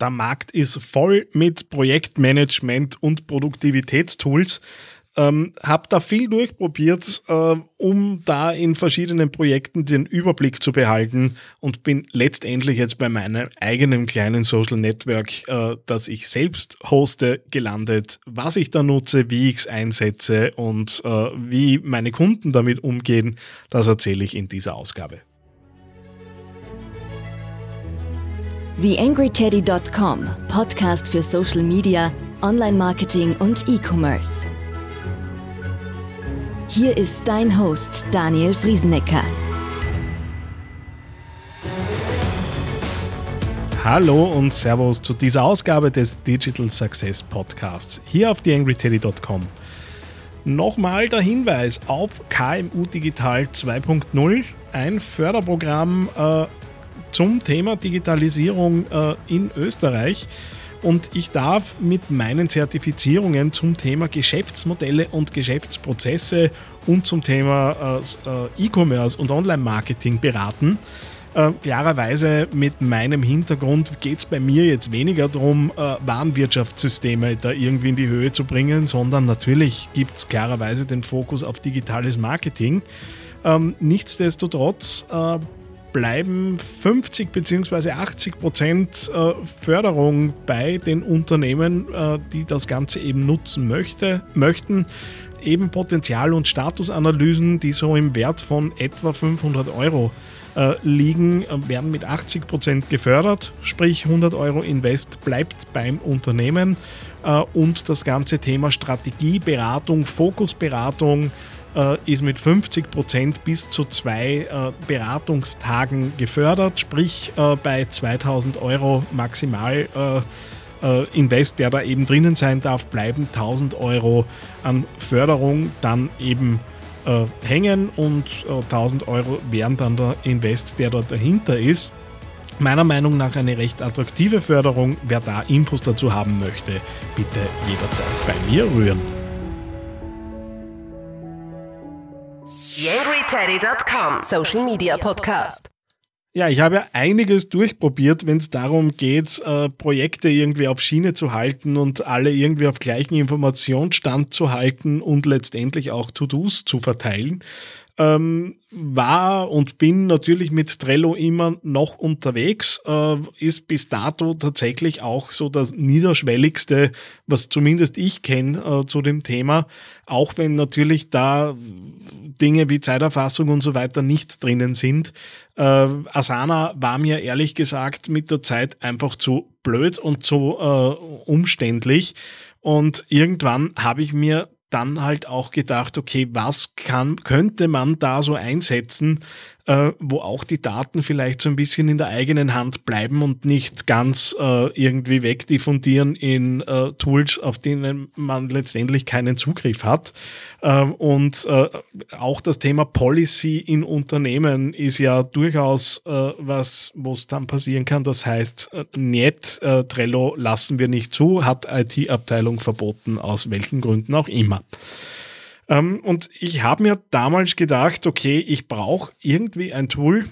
Der Markt ist voll mit Projektmanagement und Produktivitätstools. Ähm, habe da viel durchprobiert, äh, um da in verschiedenen Projekten den Überblick zu behalten und bin letztendlich jetzt bei meinem eigenen kleinen Social Network, äh, das ich selbst hoste, gelandet. Was ich da nutze, wie ich es einsetze und äh, wie meine Kunden damit umgehen, das erzähle ich in dieser Ausgabe. TheAngryTeddy.com, Podcast für Social Media, Online-Marketing und E-Commerce. Hier ist dein Host Daniel Friesenecker. Hallo und Servus zu dieser Ausgabe des Digital Success Podcasts hier auf TheAngryTeddy.com. Nochmal der Hinweis auf KMU Digital 2.0, ein Förderprogramm äh, zum Thema Digitalisierung äh, in Österreich. Und ich darf mit meinen Zertifizierungen zum Thema Geschäftsmodelle und Geschäftsprozesse und zum Thema äh, äh, E-Commerce und Online-Marketing beraten. Klarerweise mit meinem Hintergrund geht es bei mir jetzt weniger darum, Warenwirtschaftssysteme da irgendwie in die Höhe zu bringen, sondern natürlich gibt es klarerweise den Fokus auf digitales Marketing. Ähm, nichtsdestotrotz bleiben 50 bzw. 80 Prozent äh, Förderung bei den Unternehmen, äh, die das Ganze eben nutzen möchte, möchten. Eben Potenzial- und Statusanalysen, die so im Wert von etwa 500 Euro äh, liegen, werden mit 80 Prozent gefördert, sprich 100 Euro Invest bleibt beim Unternehmen und das ganze Thema Strategieberatung, Fokusberatung, äh, ist mit 50 Prozent bis zu zwei äh, Beratungstagen gefördert, sprich äh, bei 2000 Euro maximal äh, äh, Invest, der da eben drinnen sein darf, bleiben 1000 Euro an Förderung dann eben äh, hängen und 1000 Euro wären dann der Invest, der dort dahinter ist. Meiner Meinung nach eine recht attraktive Förderung. Wer da Infos dazu haben möchte, bitte jederzeit bei mir rühren. YangryTeddy.com Social Media Podcast. Ja, ich habe ja einiges durchprobiert, wenn es darum geht, äh, Projekte irgendwie auf Schiene zu halten und alle irgendwie auf gleichen Informationsstand zu halten und letztendlich auch To-Dos zu verteilen ähm, war und bin natürlich mit Trello immer noch unterwegs, äh, ist bis dato tatsächlich auch so das niederschwelligste, was zumindest ich kenne äh, zu dem Thema, auch wenn natürlich da Dinge wie Zeiterfassung und so weiter nicht drinnen sind. Äh, Asana war mir ehrlich gesagt mit der Zeit einfach zu blöd und zu äh, umständlich. Und irgendwann habe ich mir dann halt auch gedacht, okay, was kann, könnte man da so einsetzen, äh, wo auch die Daten vielleicht so ein bisschen in der eigenen Hand bleiben und nicht ganz äh, irgendwie wegdiffundieren in äh, Tools, auf denen man letztendlich keinen Zugriff hat. Ähm, und äh, auch das Thema Policy in Unternehmen ist ja durchaus äh, was, wo es dann passieren kann. Das heißt, äh, nicht Trello lassen wir nicht zu, hat IT-Abteilung verboten, aus welchen Gründen auch immer. Ähm, und ich habe mir damals gedacht, okay, ich brauche irgendwie ein Tool,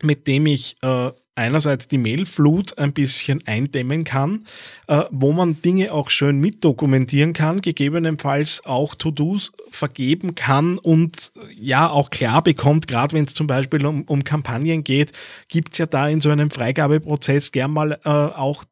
mit dem ich äh, einerseits die Mailflut ein bisschen eindämmen kann, äh, wo man Dinge auch schön mitdokumentieren kann, gegebenenfalls auch To-Dos vergeben kann und äh, ja auch klar bekommt, gerade wenn es zum Beispiel um, um Kampagnen geht, gibt es ja da in so einem Freigabeprozess gern mal äh, auch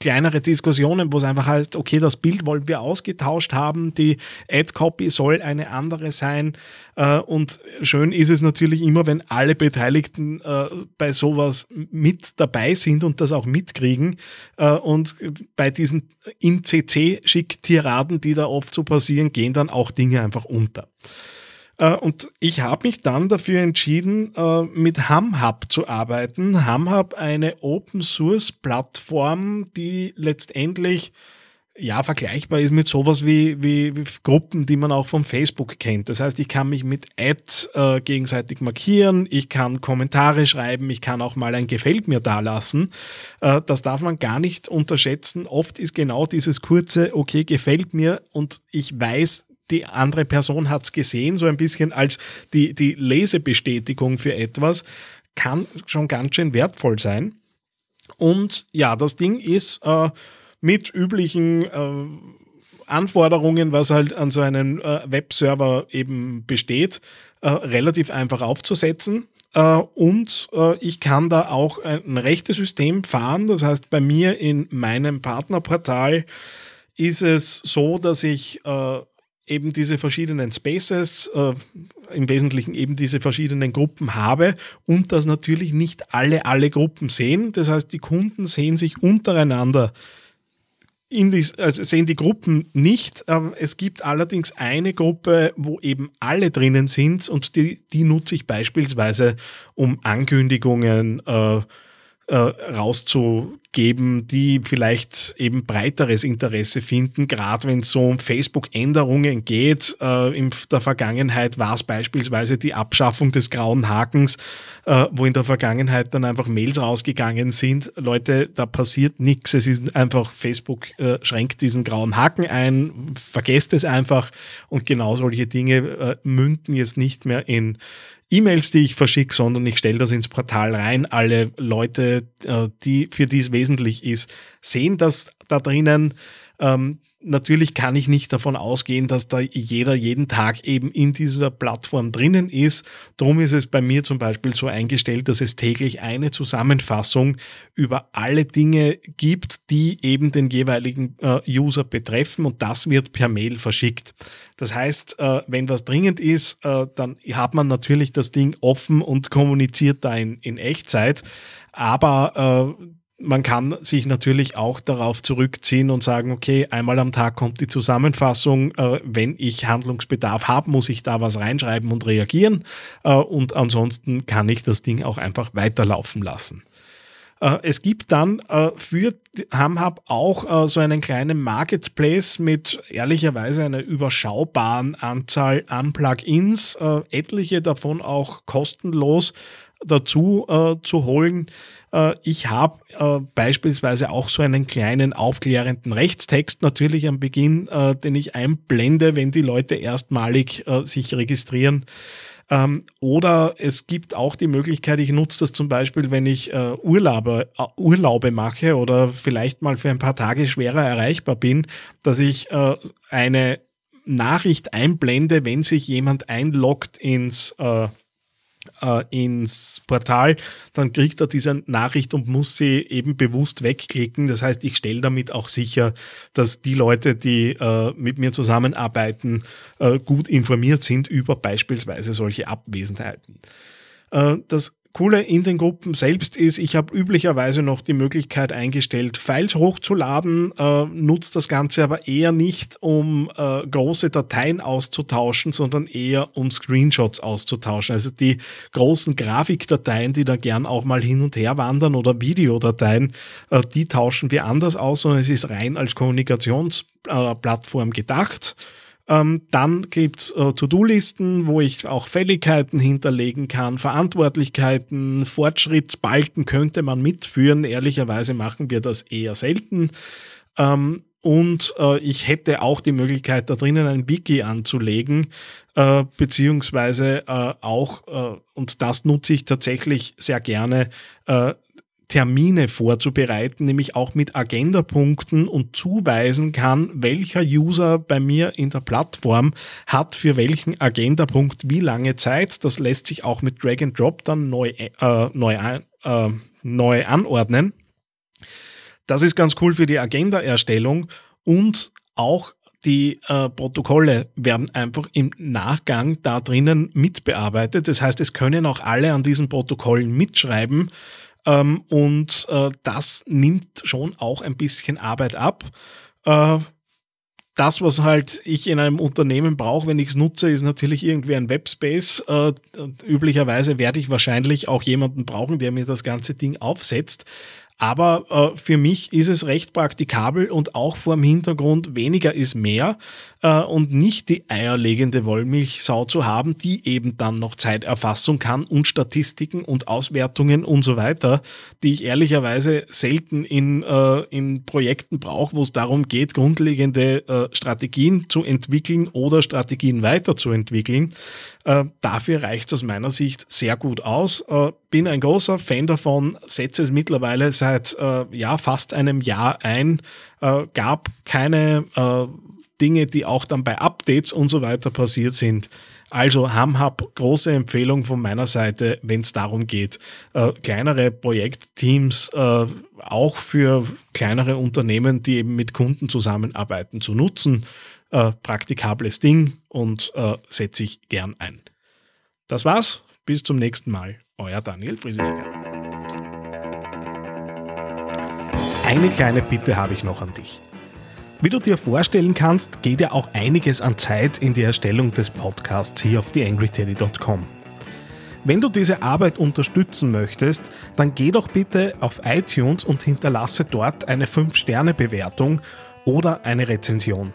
kleinere Diskussionen, wo es einfach heißt, okay, das Bild wollen wir ausgetauscht haben, die Ad-Copy soll eine andere sein. Äh, und schön ist es natürlich immer, wenn alle Beteiligten äh, bei sowas mit dabei sind und das auch mitkriegen. Äh, und bei diesen In-CC-Schick-Tiraden, die da oft so passieren, gehen dann auch Dinge einfach unter. Äh, und ich habe mich dann dafür entschieden, äh, mit HamHub zu arbeiten. HamHub eine Open Source Plattform, die letztendlich ja, vergleichbar ist mit sowas wie, wie, wie, Gruppen, die man auch von Facebook kennt. Das heißt, ich kann mich mit Ad äh, gegenseitig markieren, ich kann Kommentare schreiben, ich kann auch mal ein Gefällt mir dalassen. Äh, das darf man gar nicht unterschätzen. Oft ist genau dieses kurze, okay, gefällt mir und ich weiß, die andere Person hat es gesehen, so ein bisschen als die, die Lesebestätigung für etwas, kann schon ganz schön wertvoll sein. Und ja, das Ding ist äh, mit üblichen äh, Anforderungen, was halt an so einem äh, Webserver eben besteht, äh, relativ einfach aufzusetzen. Äh, und äh, ich kann da auch ein rechtes System fahren. Das heißt, bei mir in meinem Partnerportal ist es so, dass ich äh, eben diese verschiedenen Spaces, äh, im Wesentlichen eben diese verschiedenen Gruppen habe und dass natürlich nicht alle alle Gruppen sehen. Das heißt, die Kunden sehen sich untereinander in die, also sehen die Gruppen nicht. Es gibt allerdings eine Gruppe, wo eben alle drinnen sind und die, die nutze ich beispielsweise, um Ankündigungen äh, äh, rauszugeben, die vielleicht eben breiteres Interesse finden, gerade wenn es so um Facebook-Änderungen geht. Äh, in der Vergangenheit war es beispielsweise die Abschaffung des grauen Hakens, äh, wo in der Vergangenheit dann einfach Mails rausgegangen sind. Leute, da passiert nichts. Es ist einfach, Facebook äh, schränkt diesen grauen Haken ein, vergesst es einfach und genau solche Dinge äh, münden jetzt nicht mehr in E-Mails, die ich verschicke, sondern ich stelle das ins Portal rein. Alle Leute, äh, die, für die es wesentlich ist, sehen das da drinnen. Ähm, natürlich kann ich nicht davon ausgehen, dass da jeder jeden Tag eben in dieser Plattform drinnen ist. Darum ist es bei mir zum Beispiel so eingestellt, dass es täglich eine Zusammenfassung über alle Dinge gibt, die eben den jeweiligen äh, User betreffen und das wird per Mail verschickt. Das heißt, äh, wenn was dringend ist, äh, dann hat man natürlich das Ding offen und kommuniziert da in, in Echtzeit. Aber äh, man kann sich natürlich auch darauf zurückziehen und sagen, okay, einmal am Tag kommt die Zusammenfassung, äh, wenn ich Handlungsbedarf habe, muss ich da was reinschreiben und reagieren äh, und ansonsten kann ich das Ding auch einfach weiterlaufen lassen. Äh, es gibt dann äh, für Hamhub auch äh, so einen kleinen Marketplace mit ehrlicherweise einer überschaubaren Anzahl an Plugins, äh, etliche davon auch kostenlos dazu äh, zu holen. Äh, ich habe äh, beispielsweise auch so einen kleinen aufklärenden Rechtstext natürlich am Beginn, äh, den ich einblende, wenn die Leute erstmalig äh, sich registrieren. Ähm, oder es gibt auch die Möglichkeit, ich nutze das zum Beispiel, wenn ich äh, Urlaube, äh, Urlaube mache oder vielleicht mal für ein paar Tage schwerer erreichbar bin, dass ich äh, eine Nachricht einblende, wenn sich jemand einloggt ins äh, ins Portal, dann kriegt er diese Nachricht und muss sie eben bewusst wegklicken. Das heißt, ich stelle damit auch sicher, dass die Leute, die äh, mit mir zusammenarbeiten, äh, gut informiert sind über beispielsweise solche Abwesenheiten. Äh, das Coole in den Gruppen selbst ist, ich habe üblicherweise noch die Möglichkeit eingestellt, Files hochzuladen, äh, nutze das Ganze aber eher nicht, um äh, große Dateien auszutauschen, sondern eher um Screenshots auszutauschen. Also die großen Grafikdateien, die da gern auch mal hin und her wandern oder Videodateien, äh, die tauschen wir anders aus, sondern es ist rein als Kommunikationsplattform gedacht. Ähm, dann gibt's äh, To-Do-Listen, wo ich auch Fälligkeiten hinterlegen kann, Verantwortlichkeiten, Fortschrittsbalken könnte man mitführen. Ehrlicherweise machen wir das eher selten. Ähm, und äh, ich hätte auch die Möglichkeit, da drinnen ein Wiki anzulegen, äh, beziehungsweise äh, auch, äh, und das nutze ich tatsächlich sehr gerne, äh, Termine vorzubereiten, nämlich auch mit Agendapunkten und zuweisen kann, welcher User bei mir in der Plattform hat für welchen Agendapunkt wie lange Zeit. Das lässt sich auch mit Drag and Drop dann neu, äh, neu, äh, neu anordnen. Das ist ganz cool für die Agenda-Erstellung und auch die äh, Protokolle werden einfach im Nachgang da drinnen mitbearbeitet. Das heißt, es können auch alle an diesen Protokollen mitschreiben ähm, und äh, das nimmt schon auch ein bisschen Arbeit ab. Äh, das, was halt ich in einem Unternehmen brauche, wenn ich es nutze, ist natürlich irgendwie ein Webspace. Äh, üblicherweise werde ich wahrscheinlich auch jemanden brauchen, der mir das ganze Ding aufsetzt. Aber äh, für mich ist es recht praktikabel und auch vor dem Hintergrund weniger ist mehr äh, und nicht die eierlegende Wollmilchsau zu haben, die eben dann noch Zeiterfassung kann und Statistiken und Auswertungen und so weiter, die ich ehrlicherweise selten in, äh, in Projekten brauche, wo es darum geht, grundlegende äh, Strategien zu entwickeln oder Strategien weiterzuentwickeln. Äh, dafür reicht es aus meiner Sicht sehr gut aus. Äh, bin ein großer Fan davon, setze es mittlerweile seit äh, ja, fast einem Jahr ein, äh, gab keine äh, Dinge, die auch dann bei Updates und so weiter passiert sind. Also HamHub, große Empfehlung von meiner Seite, wenn es darum geht, äh, kleinere Projektteams äh, auch für kleinere Unternehmen, die eben mit Kunden zusammenarbeiten, zu nutzen. Äh, praktikables Ding und äh, setze ich gern ein. Das war's. Bis zum nächsten Mal. Euer Daniel Friesinger. Eine kleine Bitte habe ich noch an dich. Wie du dir vorstellen kannst, geht ja auch einiges an Zeit in die Erstellung des Podcasts hier auf theangryteddy.com. Wenn du diese Arbeit unterstützen möchtest, dann geh doch bitte auf iTunes und hinterlasse dort eine 5-Sterne-Bewertung oder eine Rezension.